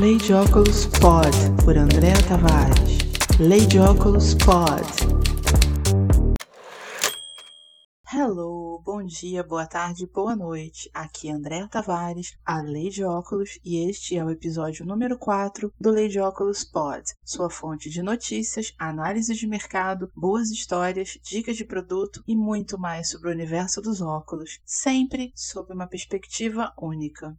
Lei de Óculos Pod, por Andréa Tavares. Lei de Óculos Pod. Hello, bom dia, boa tarde, boa noite. Aqui é Andréa Tavares, a Lei de Óculos, e este é o episódio número 4 do Lei de Óculos Pod, sua fonte de notícias, análise de mercado, boas histórias, dicas de produto e muito mais sobre o universo dos óculos, sempre sob uma perspectiva única.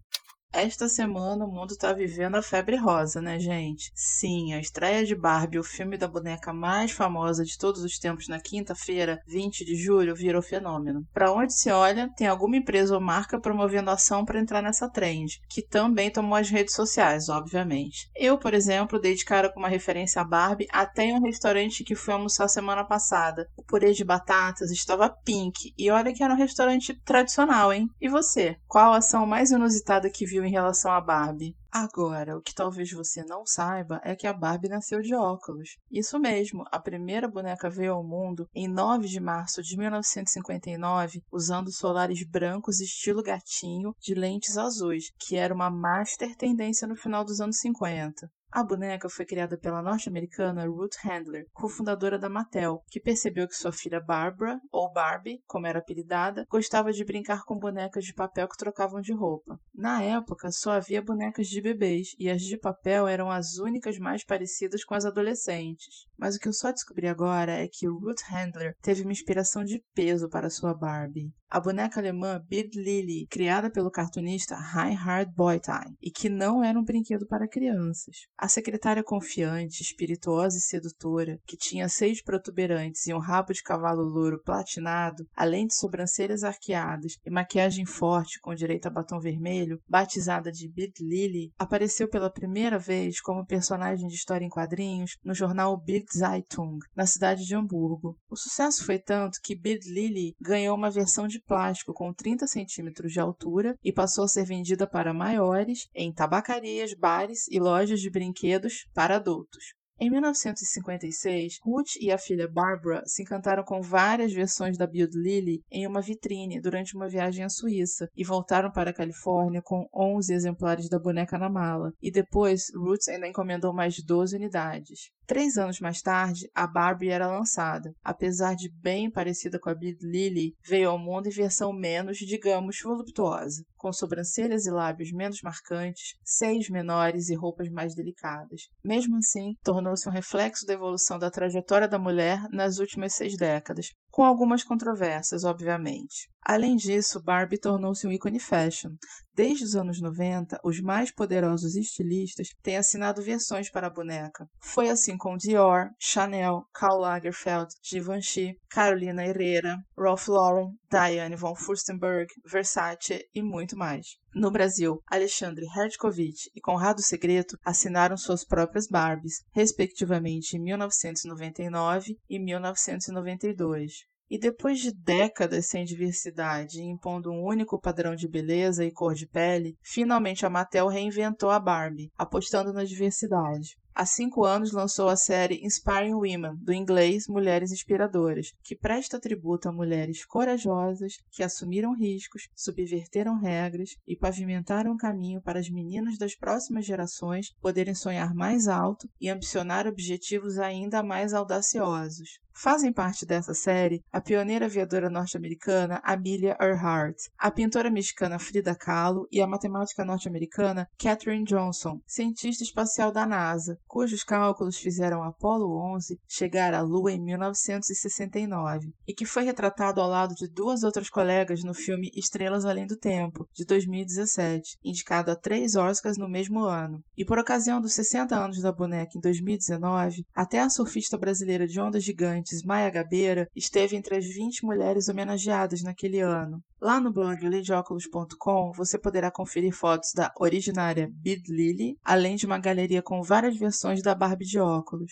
Esta semana o mundo tá vivendo a febre rosa, né, gente? Sim, a estreia de Barbie, o filme da boneca mais famosa de todos os tempos, na quinta-feira, 20 de julho, virou fenômeno. Para onde se olha, tem alguma empresa ou marca promovendo ação para entrar nessa trend, que também tomou as redes sociais, obviamente. Eu, por exemplo, dei de cara com uma referência a Barbie até em um restaurante que fui almoçar semana passada. O purê de batatas estava pink, e olha que era um restaurante tradicional, hein? E você? Qual a ação mais inusitada que viu em relação à Barbie. Agora, o que talvez você não saiba é que a Barbie nasceu de óculos. Isso mesmo, a primeira boneca veio ao mundo em 9 de março de 1959 usando solares brancos estilo gatinho de lentes azuis, que era uma master tendência no final dos anos 50. A boneca foi criada pela norte-americana Ruth Handler, cofundadora da Mattel, que percebeu que sua filha Barbara, ou Barbie, como era apelidada, gostava de brincar com bonecas de papel que trocavam de roupa. Na época, só havia bonecas de bebês e as de papel eram as únicas mais parecidas com as adolescentes. Mas o que eu só descobri agora é que Ruth Handler teve uma inspiração de peso para sua Barbie. A boneca alemã Bid Lily, criada pelo cartunista Reinhard Beutheim, e que não era um brinquedo para crianças. A secretária confiante, espirituosa e sedutora, que tinha seis protuberantes e um rabo de cavalo louro platinado, além de sobrancelhas arqueadas e maquiagem forte com direito a batom vermelho, batizada de Bid Lily, apareceu pela primeira vez como personagem de história em quadrinhos no jornal Bild Zeitung, na cidade de Hamburgo. O sucesso foi tanto que Bid Lily ganhou uma versão de plástico com 30 centímetros de altura e passou a ser vendida para maiores em tabacarias, bares e lojas de brinquedos para adultos. Em 1956, Ruth e a filha Barbara se encantaram com várias versões da Build Lily em uma vitrine durante uma viagem à Suíça e voltaram para a Califórnia com 11 exemplares da boneca na mala. E depois, Ruth ainda encomendou mais 12 unidades. Três anos mais tarde, a Barbie era lançada. Apesar de bem parecida com a Build Lily, veio ao mundo em versão menos, digamos, voluptuosa, com sobrancelhas e lábios menos marcantes, seios menores e roupas mais delicadas. Mesmo assim, tornou-se um reflexo da evolução da trajetória da mulher nas últimas seis décadas, com algumas controvérsias, obviamente. Além disso, Barbie tornou-se um ícone fashion. Desde os anos 90, os mais poderosos estilistas têm assinado versões para a boneca. Foi assim com Dior, Chanel, Karl Lagerfeld, Givenchy, Carolina Herrera, Ralph Lauren, Diane von Furstenberg, Versace e muito mais. No Brasil, Alexandre Hertkovich e Conrado Segreto assinaram suas próprias Barbies, respectivamente em 1999 e 1992. E depois de décadas sem diversidade e impondo um único padrão de beleza e cor de pele, finalmente a Mattel reinventou a Barbie, apostando na diversidade. Há cinco anos lançou a série Inspiring Women, do inglês Mulheres Inspiradoras, que presta tributo a mulheres corajosas que assumiram riscos, subverteram regras e pavimentaram o caminho para as meninas das próximas gerações poderem sonhar mais alto e ambicionar objetivos ainda mais audaciosos. Fazem parte dessa série a pioneira aviadora norte-americana Amelia Earhart, a pintora mexicana Frida Kahlo e a matemática norte-americana Katherine Johnson, cientista espacial da NASA, cujos cálculos fizeram Apollo 11 chegar à Lua em 1969, e que foi retratado ao lado de duas outras colegas no filme Estrelas Além do Tempo, de 2017, indicado a três Oscars no mesmo ano. E por ocasião dos 60 anos da boneca em 2019, até a surfista brasileira de ondas gigantes Maia Gabeira esteve entre as 20 mulheres homenageadas naquele ano. Lá no blog ledeóculos.com você poderá conferir fotos da originária Bid Lily, além de uma galeria com várias versões da Barbie de óculos.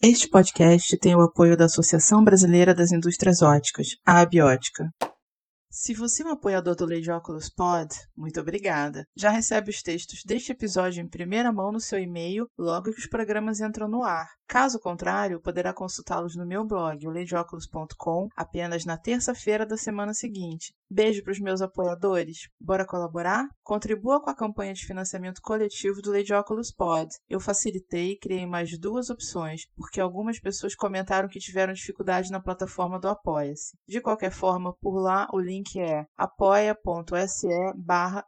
Este podcast tem o apoio da Associação Brasileira das Indústrias Óticas, a Abiótica. Se você é um apoiador do Lei de Óculos Pod, muito obrigada. Já recebe os textos deste episódio em primeira mão no seu e-mail logo que os programas entram no ar. Caso contrário, poderá consultá-los no meu blog, leideóculos.com, apenas na terça-feira da semana seguinte. Beijo para os meus apoiadores. Bora colaborar? Contribua com a campanha de financiamento coletivo do Lady Oculus Pod. Eu facilitei e criei mais duas opções, porque algumas pessoas comentaram que tiveram dificuldade na plataforma do Apoia-se. De qualquer forma, por lá o link é apoia.se barra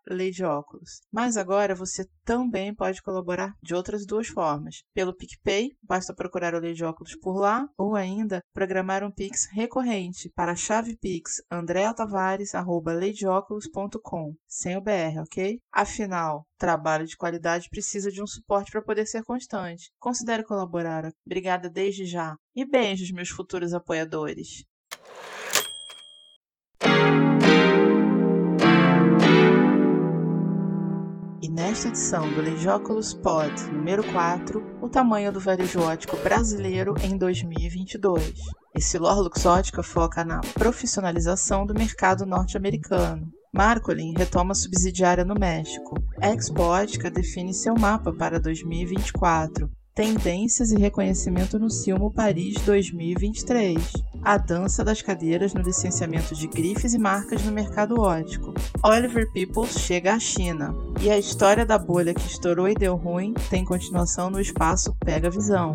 Mas agora você também pode colaborar de outras duas formas. Pelo PicPay, basta procurar o Lady Óculos por lá, ou ainda programar um Pix recorrente para a chave Pix andreatavares.ladyóculos.com, sem o BR, ok? Afinal, trabalho de qualidade precisa de um suporte para poder ser constante. Considere colaborar. Obrigada desde já. E beijos, meus futuros apoiadores. Nesta edição do Legióculos Pod número 4, o tamanho do varejo ótico brasileiro em 2022. Esse lore luxótica foca na profissionalização do mercado norte-americano. Marcolin retoma subsidiária no México. Expo Ótica define seu mapa para 2024. Tendências e reconhecimento no Silmo Paris 2023. A dança das cadeiras no licenciamento de grifes e marcas no mercado ótico. Oliver Peoples chega à China. E a história da bolha que estourou e deu ruim tem continuação no espaço Pega Visão.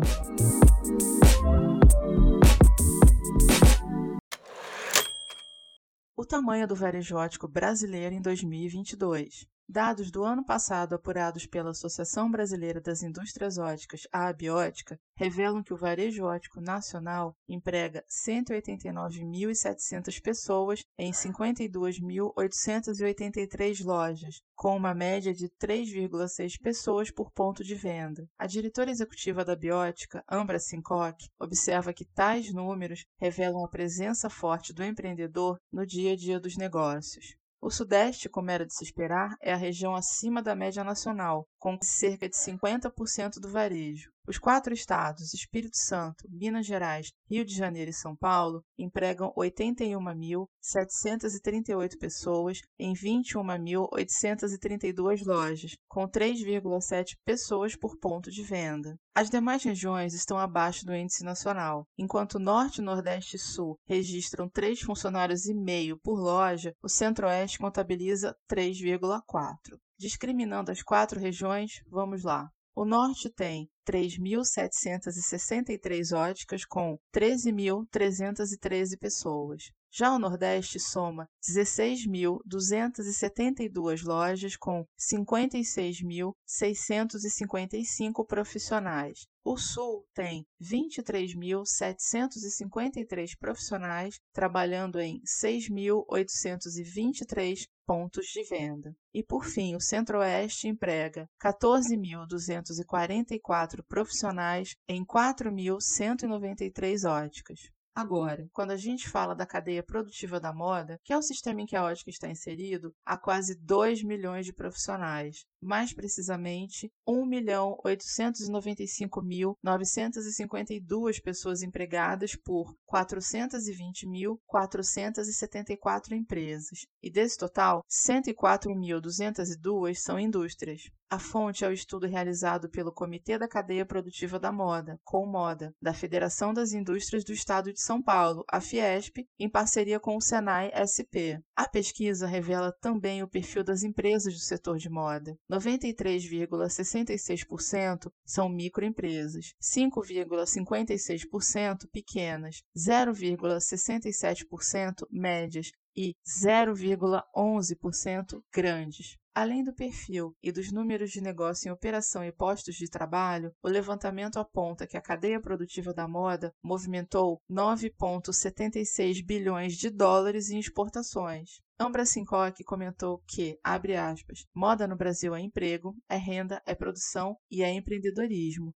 O tamanho do varejo ótico brasileiro em 2022. Dados do ano passado apurados pela Associação Brasileira das Indústrias Óticas, a Abiótica, revelam que o varejo ótico nacional emprega 189.700 pessoas em 52.883 lojas, com uma média de 3,6 pessoas por ponto de venda. A diretora executiva da Biótica, Ambra Sincock, observa que tais números revelam a presença forte do empreendedor no dia a dia dos negócios. O Sudeste, como era de se esperar, é a região acima da média nacional, com cerca de 50% do varejo. Os quatro estados, Espírito Santo, Minas Gerais, Rio de Janeiro e São Paulo, empregam 81.738 pessoas em 21.832 lojas, com 3,7 pessoas por ponto de venda. As demais regiões estão abaixo do índice nacional. Enquanto Norte, Nordeste e Sul registram 3 funcionários e meio por loja, o Centro-Oeste contabiliza 3,4. Discriminando as quatro regiões, vamos lá. O Norte tem 3.763 óticas com 13.313 pessoas. Já o Nordeste soma 16.272 lojas com 56.655 profissionais. O Sul tem 23.753 profissionais trabalhando em 6.823 pontos de venda. E, por fim, o Centro-Oeste emprega 14.244 profissionais em 4.193 óticas. Agora, quando a gente fala da cadeia produtiva da moda, que é o sistema em que a ótica está inserido, há quase 2 milhões de profissionais, mais precisamente 1.895.952 pessoas empregadas por 420.474 empresas. E desse total, 104.202 são indústrias. A fonte é o estudo realizado pelo Comitê da Cadeia Produtiva da Moda, com Moda, da Federação das Indústrias do Estado de São Paulo, a Fiesp, em parceria com o Senai SP. A pesquisa revela também o perfil das empresas do setor de moda. 93,66% são microempresas, 5,56% pequenas, 0,67% médias e 0,11% grandes. Além do perfil e dos números de negócio em operação e postos de trabalho, o levantamento aponta que a cadeia produtiva da moda movimentou 9,76 bilhões de dólares em exportações. Ambra Sincock comentou que, abre aspas, moda no Brasil é emprego, é renda, é produção e é empreendedorismo.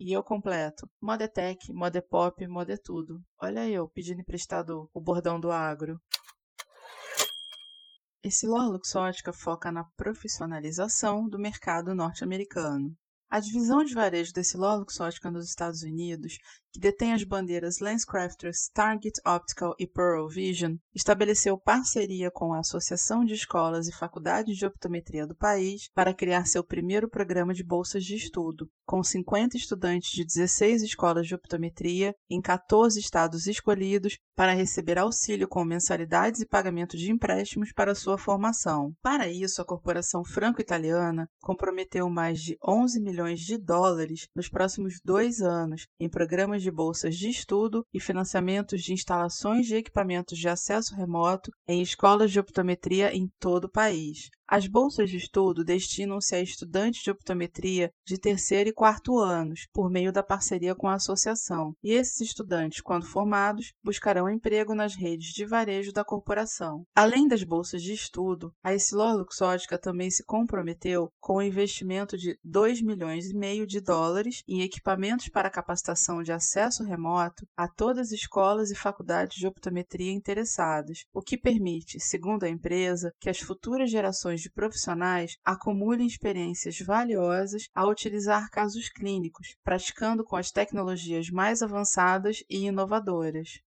E eu completo. Moda é tech, moda é pop, moda é tudo. Olha eu pedindo emprestado o bordão do agro. Esse lore luxótica foca na profissionalização do mercado norte-americano. A divisão de varejo da Essilor-Luxottica nos Estados Unidos, que detém as bandeiras LensCrafters, Target Optical e Pearl Vision, estabeleceu parceria com a Associação de Escolas e Faculdades de Optometria do país para criar seu primeiro programa de bolsas de estudo, com 50 estudantes de 16 escolas de optometria em 14 estados escolhidos para receber auxílio com mensalidades e pagamento de empréstimos para sua formação. Para isso, a corporação franco-italiana comprometeu mais de 11 milhões milhões de dólares nos próximos dois anos em programas de bolsas de estudo e financiamentos de instalações de equipamentos de acesso remoto em escolas de optometria em todo o país. As bolsas de estudo destinam-se a estudantes de optometria de terceiro e quarto anos, por meio da parceria com a associação, e esses estudantes, quando formados, buscarão emprego nas redes de varejo da corporação. Além das bolsas de estudo, a Essilor Luxótica também se comprometeu com o investimento de 2 milhões e meio de dólares em equipamentos para capacitação de acesso remoto a todas as escolas e faculdades de optometria interessadas, o que permite, segundo a empresa, que as futuras gerações de profissionais acumulem experiências valiosas ao utilizar casos clínicos, praticando com as tecnologias mais avançadas e inovadoras.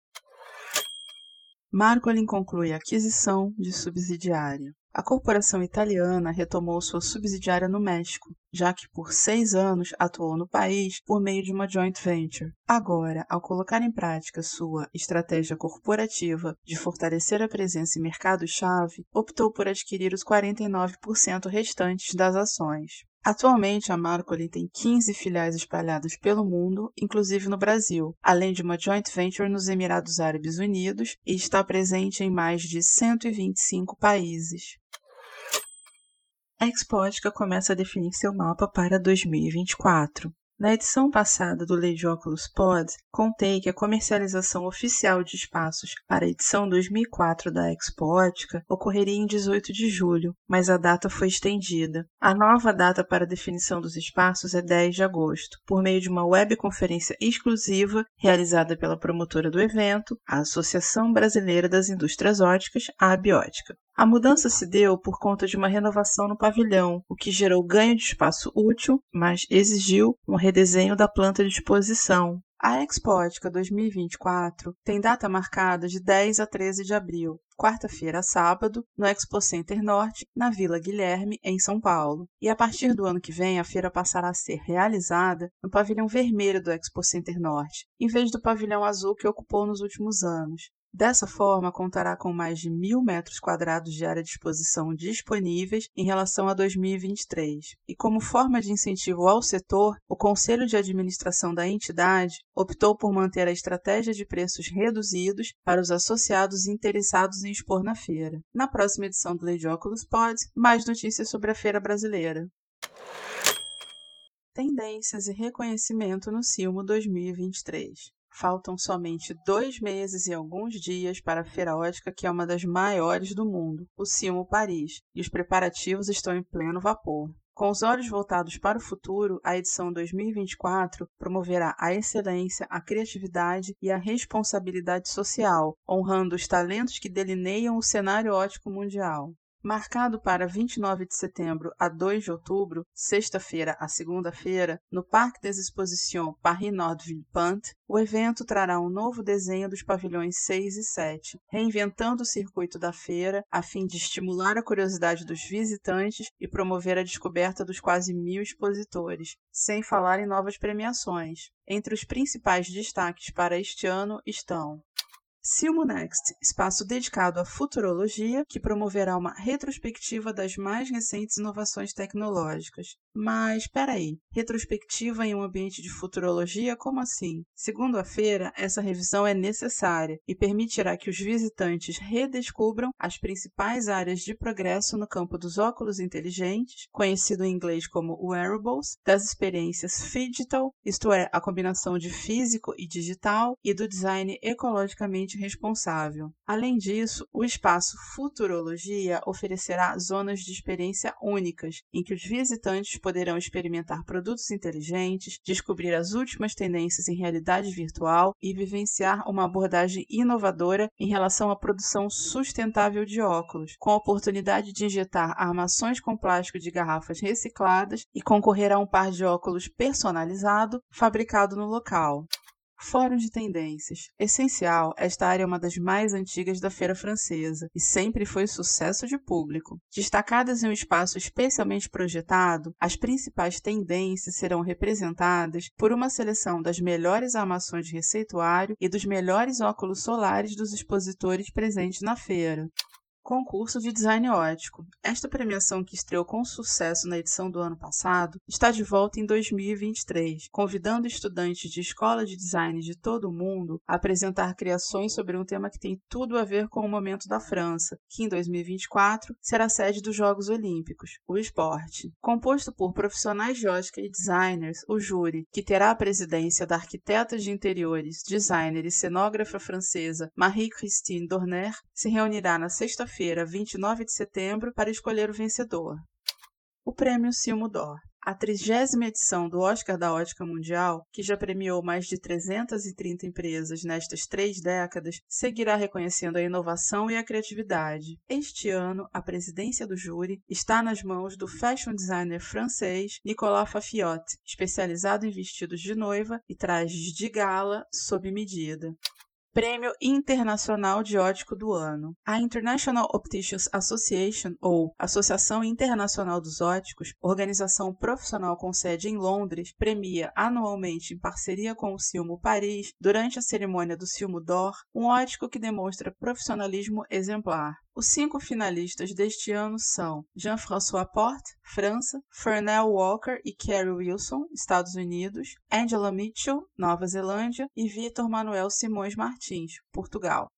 Marcolin conclui a aquisição de subsidiária. A corporação italiana retomou sua subsidiária no México, já que por seis anos atuou no país por meio de uma joint venture. Agora, ao colocar em prática sua estratégia corporativa de fortalecer a presença em mercado-chave, optou por adquirir os 49% restantes das ações. Atualmente, a Marcoli tem 15 filiais espalhadas pelo mundo, inclusive no Brasil, além de uma joint venture nos Emirados Árabes Unidos e está presente em mais de 125 países. A Expótica começa a definir seu mapa para 2024. Na edição passada do Lei de Óculos Pod, contei que a comercialização oficial de espaços para a edição 2004 da Expo Ótica ocorreria em 18 de julho, mas a data foi estendida. A nova data para definição dos espaços é 10 de agosto, por meio de uma webconferência exclusiva realizada pela promotora do evento, a Associação Brasileira das Indústrias Óticas, a Abiótica. A mudança se deu por conta de uma renovação no pavilhão, o que gerou ganho de espaço útil, mas exigiu um redesenho da planta de exposição. A Expótica 2024 tem data marcada de 10 a 13 de abril, quarta-feira a sábado, no Expo Center Norte, na Vila Guilherme, em São Paulo. E a partir do ano que vem, a feira passará a ser realizada no pavilhão vermelho do Expo Center Norte, em vez do pavilhão azul que ocupou nos últimos anos. Dessa forma, contará com mais de mil metros quadrados de área de exposição disponíveis em relação a 2023. E como forma de incentivo ao setor, o Conselho de Administração da entidade optou por manter a estratégia de preços reduzidos para os associados interessados em expor na feira. Na próxima edição do Lei de Óculos Pod, mais notícias sobre a feira brasileira. Tendências e reconhecimento no Silmo 2023. Faltam somente dois meses e alguns dias para a Feira Ótica, que é uma das maiores do mundo, o Silmo Paris, e os preparativos estão em pleno vapor. Com os olhos voltados para o futuro, a edição 2024 promoverá a excelência, a criatividade e a responsabilidade social, honrando os talentos que delineiam o cenário ótico mundial. Marcado para 29 de setembro a 2 de outubro, sexta-feira a segunda-feira, no Parque des Expositions Paris Nord Villepinte, o evento trará um novo desenho dos pavilhões 6 e 7, reinventando o circuito da feira a fim de estimular a curiosidade dos visitantes e promover a descoberta dos quase mil expositores, sem falar em novas premiações. Entre os principais destaques para este ano estão Silmo Next, espaço dedicado à futurologia, que promoverá uma retrospectiva das mais recentes inovações tecnológicas. Mas, espera aí, retrospectiva em um ambiente de futurologia? Como assim? Segundo a feira, essa revisão é necessária e permitirá que os visitantes redescubram as principais áreas de progresso no campo dos óculos inteligentes, conhecido em inglês como wearables, das experiências digital, isto é, a combinação de físico e digital, e do design ecologicamente responsável. Além disso, o espaço Futurologia oferecerá zonas de experiência únicas, em que os visitantes poderão experimentar produtos inteligentes, descobrir as últimas tendências em realidade virtual e vivenciar uma abordagem inovadora em relação à produção sustentável de óculos, com a oportunidade de injetar armações com plástico de garrafas recicladas e concorrer a um par de óculos personalizado fabricado no local. Fórum de Tendências. Essencial, esta área é uma das mais antigas da Feira Francesa e sempre foi sucesso de público. Destacadas em um espaço especialmente projetado, as principais tendências serão representadas por uma seleção das melhores armações de receituário e dos melhores óculos solares dos expositores presentes na feira. Concurso de Design Ótico. Esta premiação, que estreou com sucesso na edição do ano passado, está de volta em 2023, convidando estudantes de escola de design de todo o mundo a apresentar criações sobre um tema que tem tudo a ver com o momento da França, que em 2024 será sede dos Jogos Olímpicos, o esporte. Composto por profissionais de ótica e designers, o júri, que terá a presidência da arquiteta de interiores, designer e cenógrafa francesa Marie-Christine Dorner, se reunirá na sexta quinta-feira, 29 de setembro, para escolher o vencedor. O Prêmio Silmo d'Or. A trigésima edição do Oscar da Ótica Mundial, que já premiou mais de 330 empresas nestas três décadas, seguirá reconhecendo a inovação e a criatividade. Este ano, a presidência do júri está nas mãos do fashion designer francês Nicolas Fafiot, especializado em vestidos de noiva e trajes de gala sob medida. Prêmio Internacional de Ótico do Ano. A International Opticians Association, ou Associação Internacional dos Óticos, organização profissional com sede em Londres, premia anualmente, em parceria com o Silmo Paris, durante a cerimônia do Silmo d'Or, um ótico que demonstra profissionalismo exemplar. Os cinco finalistas deste ano são Jean-François Porte, França, Fernell Walker e Kerry Wilson, Estados Unidos, Angela Mitchell, Nova Zelândia e Vitor Manuel Simões Martins, Portugal.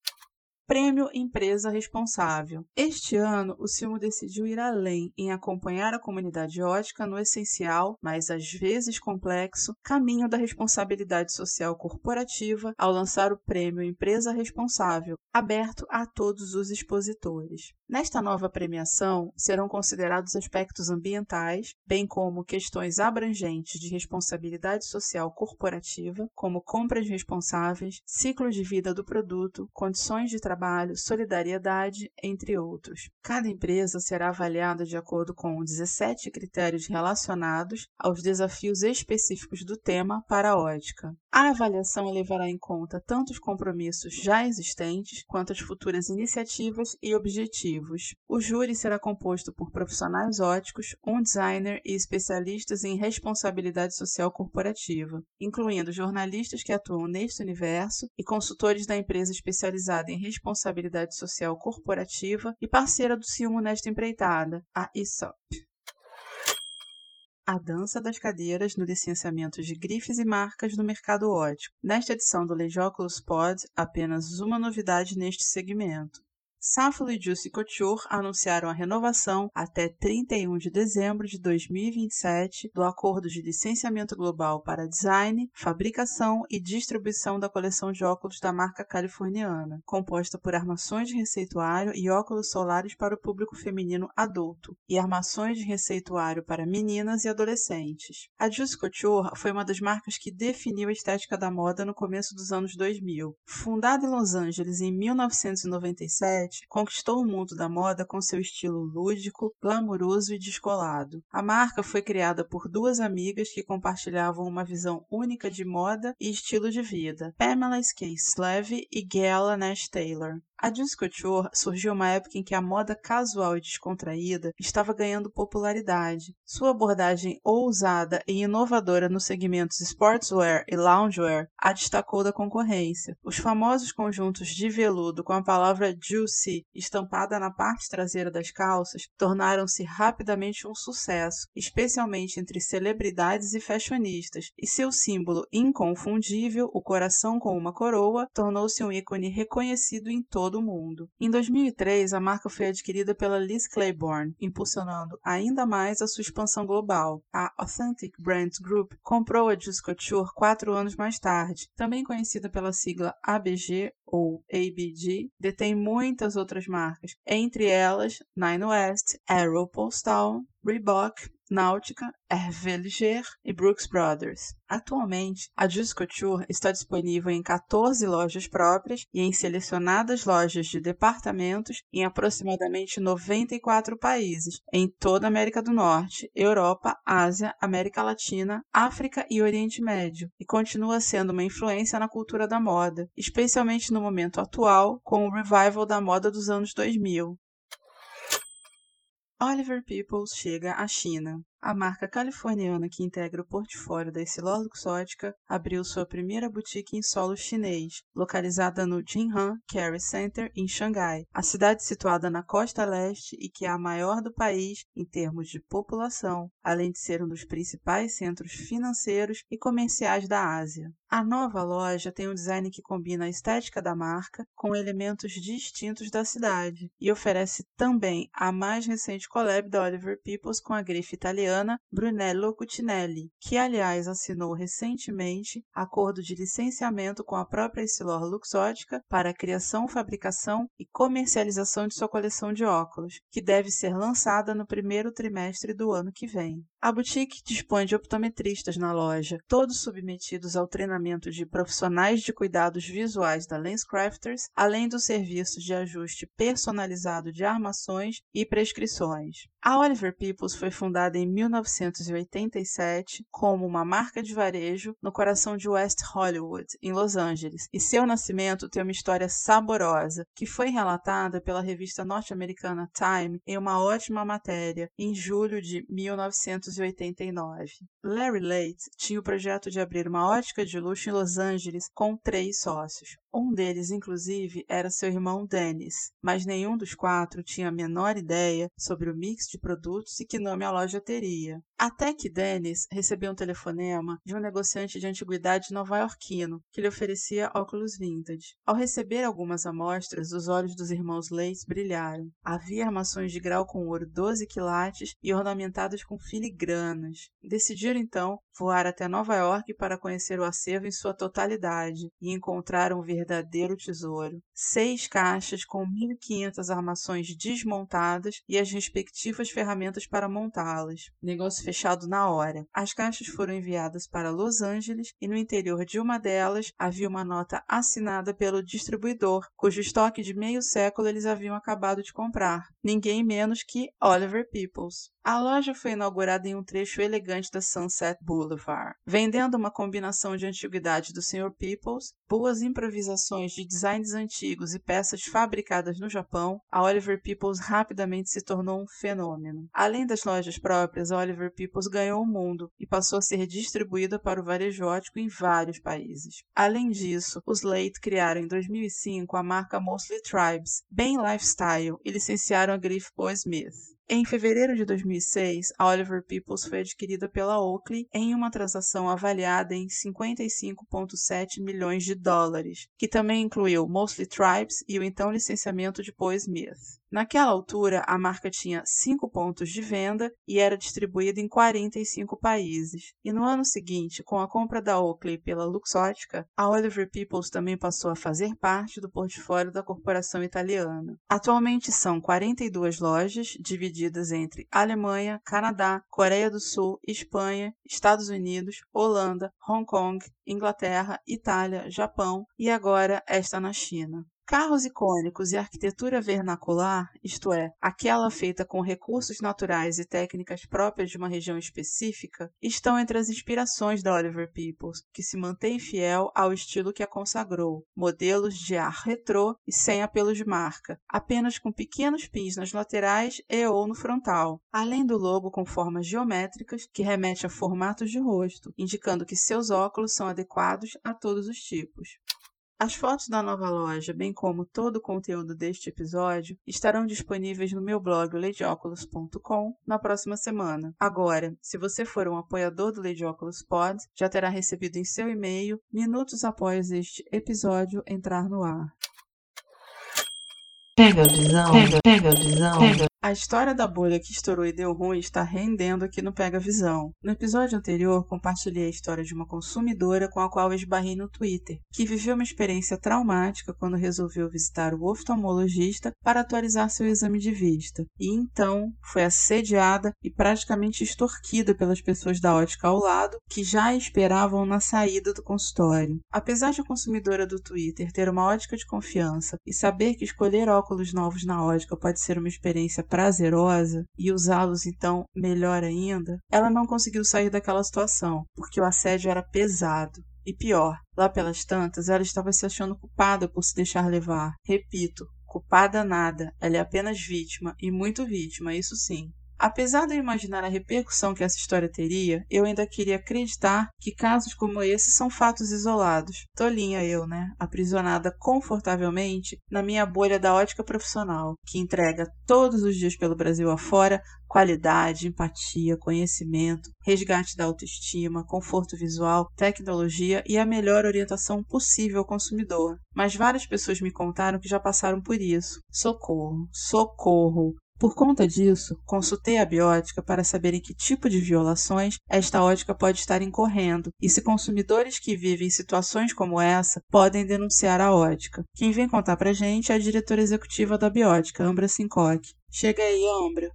Prêmio Empresa Responsável. Este ano, o Silmo decidiu ir além em acompanhar a comunidade ótica no essencial, mas às vezes complexo, caminho da responsabilidade social corporativa ao lançar o Prêmio Empresa Responsável, aberto a todos os expositores. Nesta nova premiação, serão considerados aspectos ambientais, bem como questões abrangentes de responsabilidade social corporativa, como compras responsáveis, ciclo de vida do produto, condições de trabalho, solidariedade, entre outros. Cada empresa será avaliada de acordo com 17 critérios relacionados aos desafios específicos do tema para a ótica. A avaliação levará em conta tanto os compromissos já existentes quanto as futuras iniciativas e objetivos o júri será composto por profissionais óticos, um designer e especialistas em responsabilidade social corporativa, incluindo jornalistas que atuam neste universo e consultores da empresa especializada em responsabilidade social corporativa e parceira do Silmo nesta empreitada, a ISOP. A dança das cadeiras no licenciamento de grifes e marcas no mercado ótico. Nesta edição do Legióculos Pod, apenas uma novidade neste segmento. Safilo e Juicy Couture anunciaram a renovação até 31 de dezembro de 2027 do acordo de licenciamento global para design, fabricação e distribuição da coleção de óculos da marca californiana, composta por armações de receituário e óculos solares para o público feminino adulto e armações de receituário para meninas e adolescentes. A Juicy Couture foi uma das marcas que definiu a estética da moda no começo dos anos 2000. Fundada em Los Angeles em 1997, conquistou o mundo da moda com seu estilo lúdico, glamouroso e descolado. A marca foi criada por duas amigas que compartilhavam uma visão única de moda e estilo de vida, Pamela Sleve e Gala Nash Taylor. A jeans couture surgiu uma época em que a moda casual e descontraída estava ganhando popularidade. Sua abordagem ousada e inovadora nos segmentos sportswear e loungewear a destacou da concorrência. Os famosos conjuntos de veludo com a palavra juicy estampada na parte traseira das calças tornaram-se rapidamente um sucesso, especialmente entre celebridades e fashionistas, e seu símbolo inconfundível, o coração com uma coroa, tornou-se um ícone reconhecido em todo todo o mundo. Em 2003, a marca foi adquirida pela Liz Claiborne, impulsionando ainda mais a sua expansão global. A Authentic Brands Group comprou a Juice Couture quatro anos mais tarde, também conhecida pela sigla ABG ou ABG, detém muitas outras marcas, entre elas Nine West, Aeropostale, Reebok, Náutica, Hervé Liger e Brooks Brothers. Atualmente, a Juice Couture está disponível em 14 lojas próprias e em selecionadas lojas de departamentos em aproximadamente 94 países, em toda a América do Norte, Europa, Ásia, América Latina, África e Oriente Médio, e continua sendo uma influência na cultura da moda, especialmente no momento atual, com o revival da moda dos anos 2000. Oliver Peoples chega à China. A marca californiana que integra o portfólio da Essilor Luxótica abriu sua primeira boutique em solo chinês, localizada no Jinhan Carry Center, em Xangai, a cidade situada na costa leste e que é a maior do país em termos de população, além de ser um dos principais centros financeiros e comerciais da Ásia. A nova loja tem um design que combina a estética da marca com elementos distintos da cidade e oferece também a mais recente collab da Oliver Peoples com a grife italiana italiana Brunello Cucinelli, que aliás assinou recentemente acordo de licenciamento com a própria Essilor Luxótica para a criação, fabricação e comercialização de sua coleção de óculos, que deve ser lançada no primeiro trimestre do ano que vem. A boutique dispõe de optometristas na loja, todos submetidos ao treinamento de profissionais de cuidados visuais da LensCrafters, além dos serviços de ajuste personalizado de armações e prescrições. A Oliver Peoples foi fundada em 1987 como uma marca de varejo no coração de West Hollywood, em Los Angeles, e seu nascimento tem uma história saborosa que foi relatada pela revista norte-americana Time em uma ótima matéria em julho de 1989. Larry Late tinha o projeto de abrir uma ótica de luxo em Los Angeles com três sócios. Um deles, inclusive, era seu irmão Dennis, mas nenhum dos quatro tinha a menor ideia sobre o mix de produtos e que nome a loja teria. Até que Dennis recebeu um telefonema de um negociante de antiguidade nova-iorquino que lhe oferecia óculos vintage. Ao receber algumas amostras, os olhos dos irmãos Leite brilharam. Havia armações de grau com ouro 12 quilates e ornamentadas com filigranas. Decidiram então voar até Nova York para conhecer o acervo em sua totalidade e encontraram um verdadeiro tesouro. Seis caixas com 1.500 armações desmontadas e as respectivas ferramentas para montá-las. Negócio fechado na hora. As caixas foram enviadas para Los Angeles e no interior de uma delas havia uma nota assinada pelo distribuidor, cujo estoque de meio século eles haviam acabado de comprar. Ninguém menos que Oliver Peoples. A loja foi inaugurada em um trecho elegante da Sunset Boulevard, vendendo uma combinação de antiguidade do Sr. Peoples, boas improvisações de designs antigos e peças fabricadas no Japão. A Oliver Peoples rapidamente se tornou um fenômeno. Além das lojas próprias, a Oliver Peoples ganhou o mundo e passou a ser distribuída para o varejo ótico em vários países. Além disso, os Late criaram em 2005 a marca Mostly Tribes, bem lifestyle, e licenciaram a grife Paul Smith. Em fevereiro de 2006, a Oliver Peoples foi adquirida pela Oakley em uma transação avaliada em 55,7 milhões de dólares, que também incluiu Mostly Tribes e o então licenciamento de Paul Smith. Naquela altura, a marca tinha cinco pontos de venda e era distribuída em 45 países. E no ano seguinte, com a compra da Oakley pela Luxottica, a Oliver Peoples também passou a fazer parte do portfólio da corporação italiana. Atualmente são 42 lojas, divididas entre Alemanha, Canadá, Coreia do Sul, Espanha, Estados Unidos, Holanda, Hong Kong, Inglaterra, Itália, Japão e agora esta na China. Carros icônicos e arquitetura vernacular, isto é, aquela feita com recursos naturais e técnicas próprias de uma região específica, estão entre as inspirações da Oliver Peoples, que se mantém fiel ao estilo que a consagrou, modelos de ar retrô e sem apelo de marca, apenas com pequenos pins nas laterais e ou no frontal, além do logo com formas geométricas que remete a formatos de rosto, indicando que seus óculos são adequados a todos os tipos. As fotos da nova loja, bem como todo o conteúdo deste episódio, estarão disponíveis no meu blog leidioculos.com na próxima semana. Agora, se você for um apoiador do Lady Oculus Pod, já terá recebido em seu e-mail minutos após este episódio entrar no ar. Pega a visão, pega, pega a visão, pega. A história da bolha que estourou e deu ruim está rendendo aqui no Pega Visão. No episódio anterior, compartilhei a história de uma consumidora com a qual esbarrei no Twitter, que viveu uma experiência traumática quando resolveu visitar o oftalmologista para atualizar seu exame de vista. E então foi assediada e praticamente extorquida pelas pessoas da ótica ao lado, que já esperavam na saída do consultório. Apesar de a consumidora do Twitter ter uma ótica de confiança e saber que escolher óculos novos na ótica pode ser uma experiência prazerosa e usá-los então melhor ainda, ela não conseguiu sair daquela situação, porque o assédio era pesado. E pior, lá pelas tantas, ela estava se achando culpada por se deixar levar. Repito, culpada nada, ela é apenas vítima, e muito vítima, isso sim. Apesar de eu imaginar a repercussão que essa história teria, eu ainda queria acreditar que casos como esse são fatos isolados. Tolinha eu, né? Aprisionada confortavelmente na minha bolha da ótica profissional, que entrega todos os dias pelo Brasil afora qualidade, empatia, conhecimento, resgate da autoestima, conforto visual, tecnologia e a melhor orientação possível ao consumidor. Mas várias pessoas me contaram que já passaram por isso. Socorro, socorro! Por conta disso, consultei a biótica para saber em que tipo de violações esta ótica pode estar incorrendo e se consumidores que vivem situações como essa podem denunciar a ótica. Quem vem contar pra gente é a diretora executiva da biótica, Ambra Sincock. Chega aí, Ambra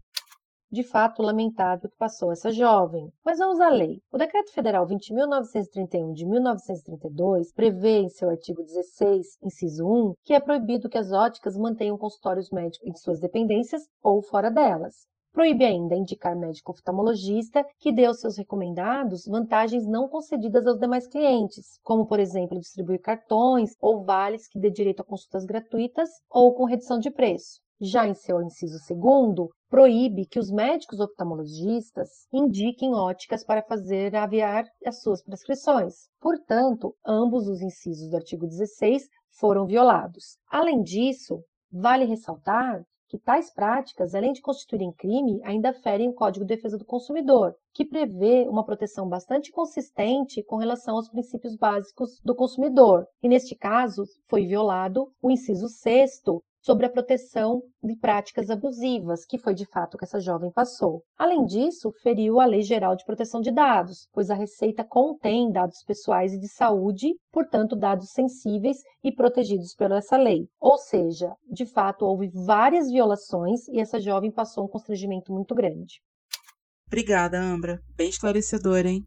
de fato lamentável que passou essa jovem. Mas vamos à lei. O Decreto Federal 20.931 de 1932 prevê em seu artigo 16, inciso 1, que é proibido que as óticas mantenham consultórios médicos em suas dependências ou fora delas. Proíbe ainda indicar médico oftalmologista que dê aos seus recomendados vantagens não concedidas aos demais clientes, como, por exemplo, distribuir cartões ou vales que dê direito a consultas gratuitas ou com redução de preço. Já em seu inciso segundo, proíbe que os médicos oftalmologistas indiquem óticas para fazer aviar as suas prescrições. Portanto, ambos os incisos do artigo 16 foram violados. Além disso, vale ressaltar que tais práticas, além de constituírem crime, ainda ferem o Código de Defesa do Consumidor, que prevê uma proteção bastante consistente com relação aos princípios básicos do consumidor. E neste caso, foi violado o inciso 6 sobre a proteção de práticas abusivas, que foi de fato que essa jovem passou. Além disso, feriu a Lei Geral de Proteção de Dados, pois a Receita contém dados pessoais e de saúde, portanto, dados sensíveis e protegidos pela essa lei. Ou seja, de fato, houve várias violações e essa jovem passou um constrangimento muito grande. Obrigada, Ambra. Bem esclarecedor, hein?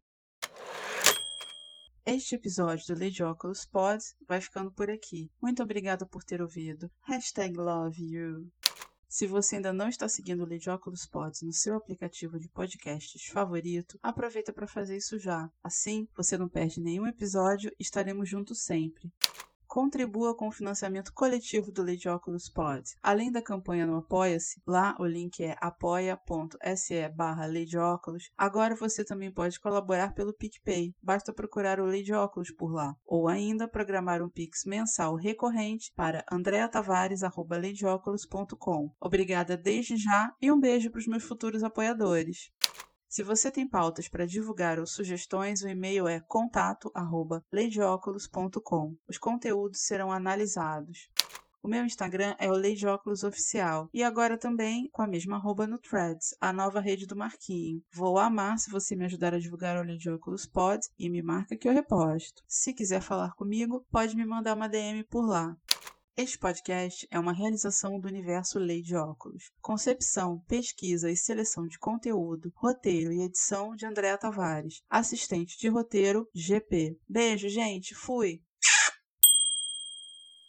Este episódio do Lady Oculus Pod vai ficando por aqui. Muito obrigada por ter ouvido. Hashtag love you. Se você ainda não está seguindo o Lady Oculus Pods no seu aplicativo de podcasts favorito, aproveita para fazer isso já. Assim, você não perde nenhum episódio e estaremos juntos sempre contribua com o financiamento coletivo do Lady Oculus Pod. Além da campanha no Apoia-se, lá o link é apoia.se barra agora você também pode colaborar pelo PicPay. Basta procurar o Lady Oculus por lá. Ou ainda programar um Pix mensal recorrente para andreatavares.com. Obrigada desde já e um beijo para os meus futuros apoiadores. Se você tem pautas para divulgar ou sugestões, o e-mail é contato@leidioculos.com. Os conteúdos serão analisados. O meu Instagram é o Lady Óculos Oficial e agora também com a mesma arroba no Threads, a nova rede do Marquinho. Vou amar se você me ajudar a divulgar o Lady Óculos Pod e me marca que eu reposto. Se quiser falar comigo, pode me mandar uma DM por lá. Este podcast é uma realização do universo Lei de Óculos. Concepção, pesquisa e seleção de conteúdo, roteiro e edição de Andréa Tavares. Assistente de roteiro, GP. Beijo, gente. Fui!